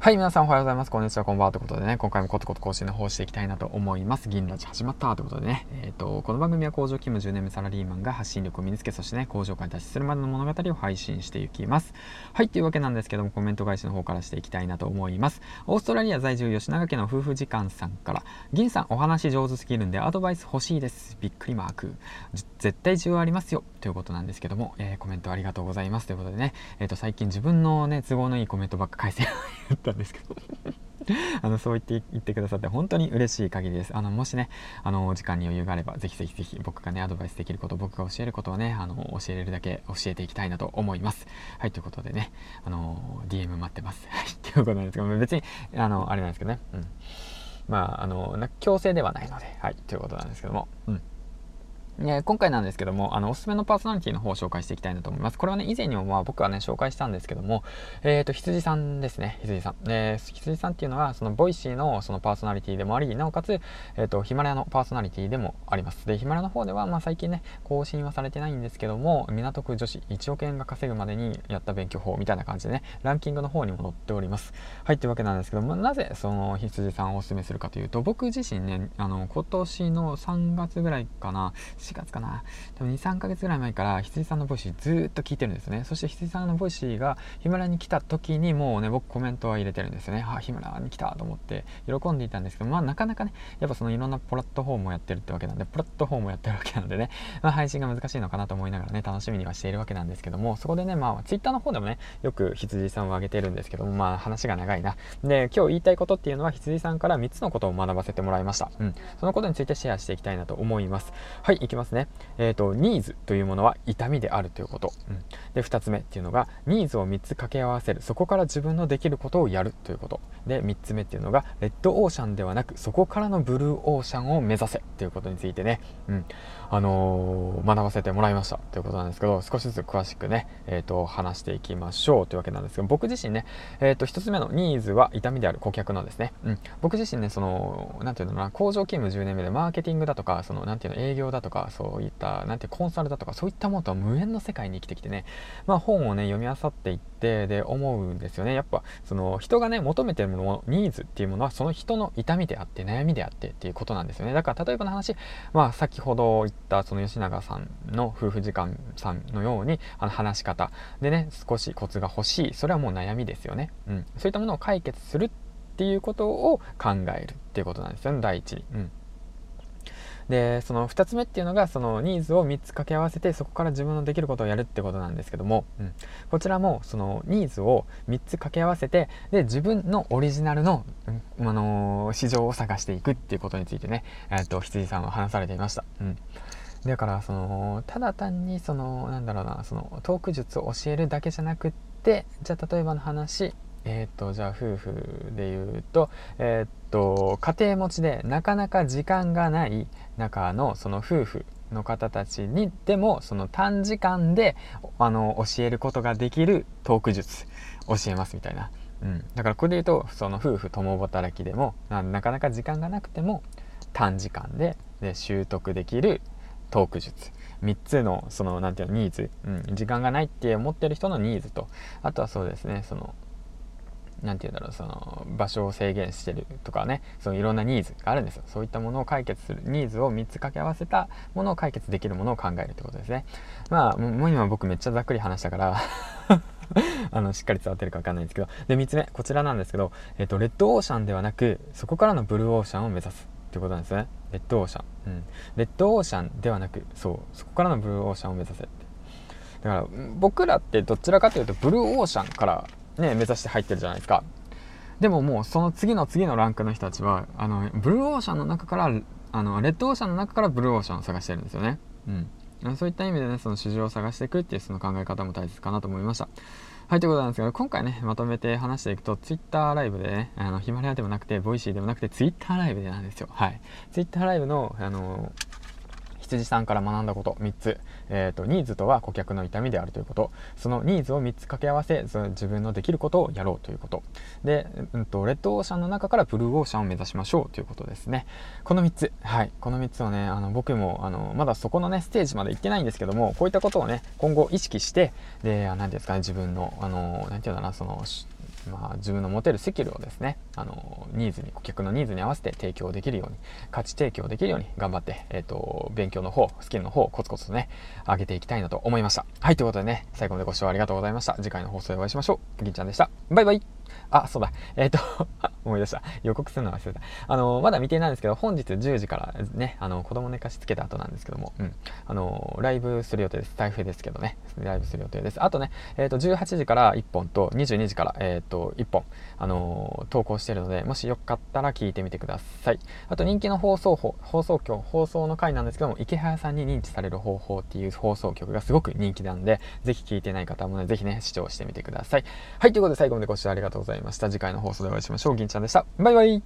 はい、皆さんおはようございます。こんにちは、こんばんは。ということでね、今回もコツコツ更新の方していきたいなと思います。銀ラジ始まったということでね、えっ、ー、と、この番組は工場勤務10年目サラリーマンが発信力を身につけ、そしてね、工場から脱出するまでの物語を配信していきます。はい、というわけなんですけども、コメント返しの方からしていきたいなと思います。オーストラリア在住吉永家の夫婦時間さんから、銀さんお話上手すぎるんでアドバイス欲しいです。びっくりマーク。絶対需要ありますよ。ということなんですけども、えー、コメントありがとうございます。ということでね、えっ、ー、と、最近自分のね、都合のいいコメントばっか返せ ったんですけど あのそう言って言ってくださって本当に嬉しい限りです。あのもしね、あの時間に余裕があれば、ぜひぜひぜひ僕がね、アドバイスできること、僕が教えることをね、あの教えれるだけ教えていきたいなと思います。はい、ということでね、あの DM 待ってます。はい、ということなんですけど、別に、あの、あれなんですけどね、うん。まあ、あの、強制ではないので、はい、ということなんですけども、うん。今回なんですけども、あの、おすすめのパーソナリティの方を紹介していきたいなと思います。これはね、以前にもまあ僕はね、紹介したんですけども、えっ、ー、と、羊さんですね、羊さん。えー、羊さんっていうのは、その、ボイシーのそのパーソナリティでもあり、なおかつ、えっ、ー、と、ヒマラヤのパーソナリティでもあります。で、ヒマラヤの方では、まあ最近ね、更新はされてないんですけども、港区女子1億円が稼ぐまでにやった勉強法みたいな感じでね、ランキングの方にも載っております。はい、というわけなんですけども、なぜその羊さんをおすすめするかというと、僕自身ね、あの、今年の3月ぐらいかな、4月かな、多分23ヶ月ぐらい前から羊さんのボイシーずっと聞いてるんですね。そして羊さんのボイシーがヒマラヤに来た時にもうね僕コメントは入れてるんですよね。あヒマラヤに来たと思って喜んでいたんですけどまあなかなかねやっぱそのいろんなプラットフォームをやってるってわけなんでプラットフォームをやってるわけなんでね、まあ、配信が難しいのかなと思いながらね楽しみにはしているわけなんですけどもそこでねまあ Twitter の方でもねよく羊さんを上げてるんですけどもまあ話が長いな。で今日言いたいことっていうのは羊さんから3つのことを学ばせてもらいました。うん。そのことについてシェアしていきたいなと思います。はいいきますね。えっ、ー、とニーズというものは痛みであるということ、うん、で2つ目っていうのがニーズを3つ掛け合わせる。そこから自分のできることをやるということ。で3つ目っていうのがレッドオーシャンではなくそこからのブルーオーシャンを目指せということについてね、うん。あのー、学ばせてもらいましたということなんですけど少しずつ詳しくね、えーと、話していきましょうというわけなんですけど僕自身ね、えーと、1つ目のニーズは痛みである顧客のですね、うん、僕自身ねその何ていうのかな工場勤務10年目でマーケティングだとかその何ていうの営業だとかそういった何てコンサルだとかそういったものとは無縁の世界に生きてきてね、まあ、本をね読み漁っていってで思うんですよね。やっぱその人がね求めてるものニーズっていうものはその人の痛みであって悩みであってっていうことなんですよね。だから例えばの話まあ先ほど言ったその吉永さんの夫婦時間さんのようにあの話し方。でね少しコツが欲しい。それはもう悩みですよね、うん、そういったものを解決するっていうことを考えるっていうことなんですよね。第一に、うん。でその2つ目っていうのがそのニーズを3つ掛け合わせてそこから自分のできることをやるってことなんですけども、うん、こちらもそのニーズを3つ掛け合わせてで自分のオリジナルの、うん、あのー、市場を探していくっていうことについてね、えー、と羊さんは話されていました。うんだからそのただ単にそのなんだろうなそのトーク術を教えるだけじゃなくってじゃあ例えばの話えっ、とじゃあ夫婦で言うとえっ、と家庭持ちでなかなか時間がない中のその夫婦の方たちにでもその短時間であの教えることができるトーク術教えますみたいな、うん、だからこれで言うとその夫婦共働きでもなかなか時間がなくても短時間でで習得できるトーク術。3つのその何て言うのニーズ、うん、時間がないって思ってる人のニーズと。あとはそうですねその何て言うんだろうその場所を制限してるとかねそのいろんなニーズがあるんですよ。そういったものを解決する。ニーズを3つ掛け合わせたものを解決できるものを考えるってことですね。まあもう今僕めっちゃざっくり話したから あのしっかり伝わってるか分かんないんですけど。で3つ目こちらなんですけど、えっと、レッドオーシャンではなくそこからのブルーオーシャンを目指すってことなんですね。レッドオーシャン、うん、レッドオーシャンではなくそうそこからのブルーオーシャンを目指せ。だから僕らってどちらかというとブルーオーシャンからね目指して入ってるじゃないですかでももうその次の次のランクの人たちはあのブルーオーシャンの中からあのレッドオーシャンの中からブルーオーシャンを探してるんですよねうんそういった意味でねその市場を探していくっていうその考え方も大切かなと思いましたはい、ということなんですけど、今回ね、まとめて話していくと、Twitter ライブでね、あの、ヒマラヤでもなくて、ボイシーでもなくて、Twitter ライブでなんですよ。はい。Twitter ライブの、あの羊さんから学んだこと3つ、えーと、ニーズとは顧客の痛みであるということ。そのニーズを3つ掛け合わせその自分のできることをやろうということ。で、うんと、レッドオーシャンの中からブルーオーシャンを目指しましょうということですね。この3つ。はい。この3つをねあの僕もあのまだそこのねステージまで行ってないんですけどもこういったことをね今後意識してで何ですかね自分のあの何て言うんだなそのまあ、自分の持てるスキルをですね、あの、ニーズに、顧客のニーズに合わせて提供できるように、価値提供できるように頑張って、えっ、ー、と、勉強の方、スキルの方を、コツコツとね、上げていきたいなと思いました。はい、ということでね、最後までご視聴ありがとうございました。次回の放送でお会いしましょう。銀ちゃんでした。バイバイあ、そうだ。えっ、ー、と思い出した。予告するの忘れた。あの、まだ未定なんですけど、本日10時からね、あの、子供寝かしつけた後なんですけども、うん。あの、ライブする予定です。台風ですけどね、ライブする予定です。あとね、えっ、ー、と、18時から1本と、22時から、えっ、ー、と、1本、あの、投稿してるので、もしよかったら聞いてみてください。あと、人気の放送法、放送局、放送の回なんですけども、池早さんに認知される方法っていう放送局がすごく人気なんで、ぜひ聞いてない方もね、ぜひね、視聴してみてください。はい、ということで最後までご視聴ありがとうございました。次回の放送でお会いしましょう。銀ちゃさんでした。バイバイ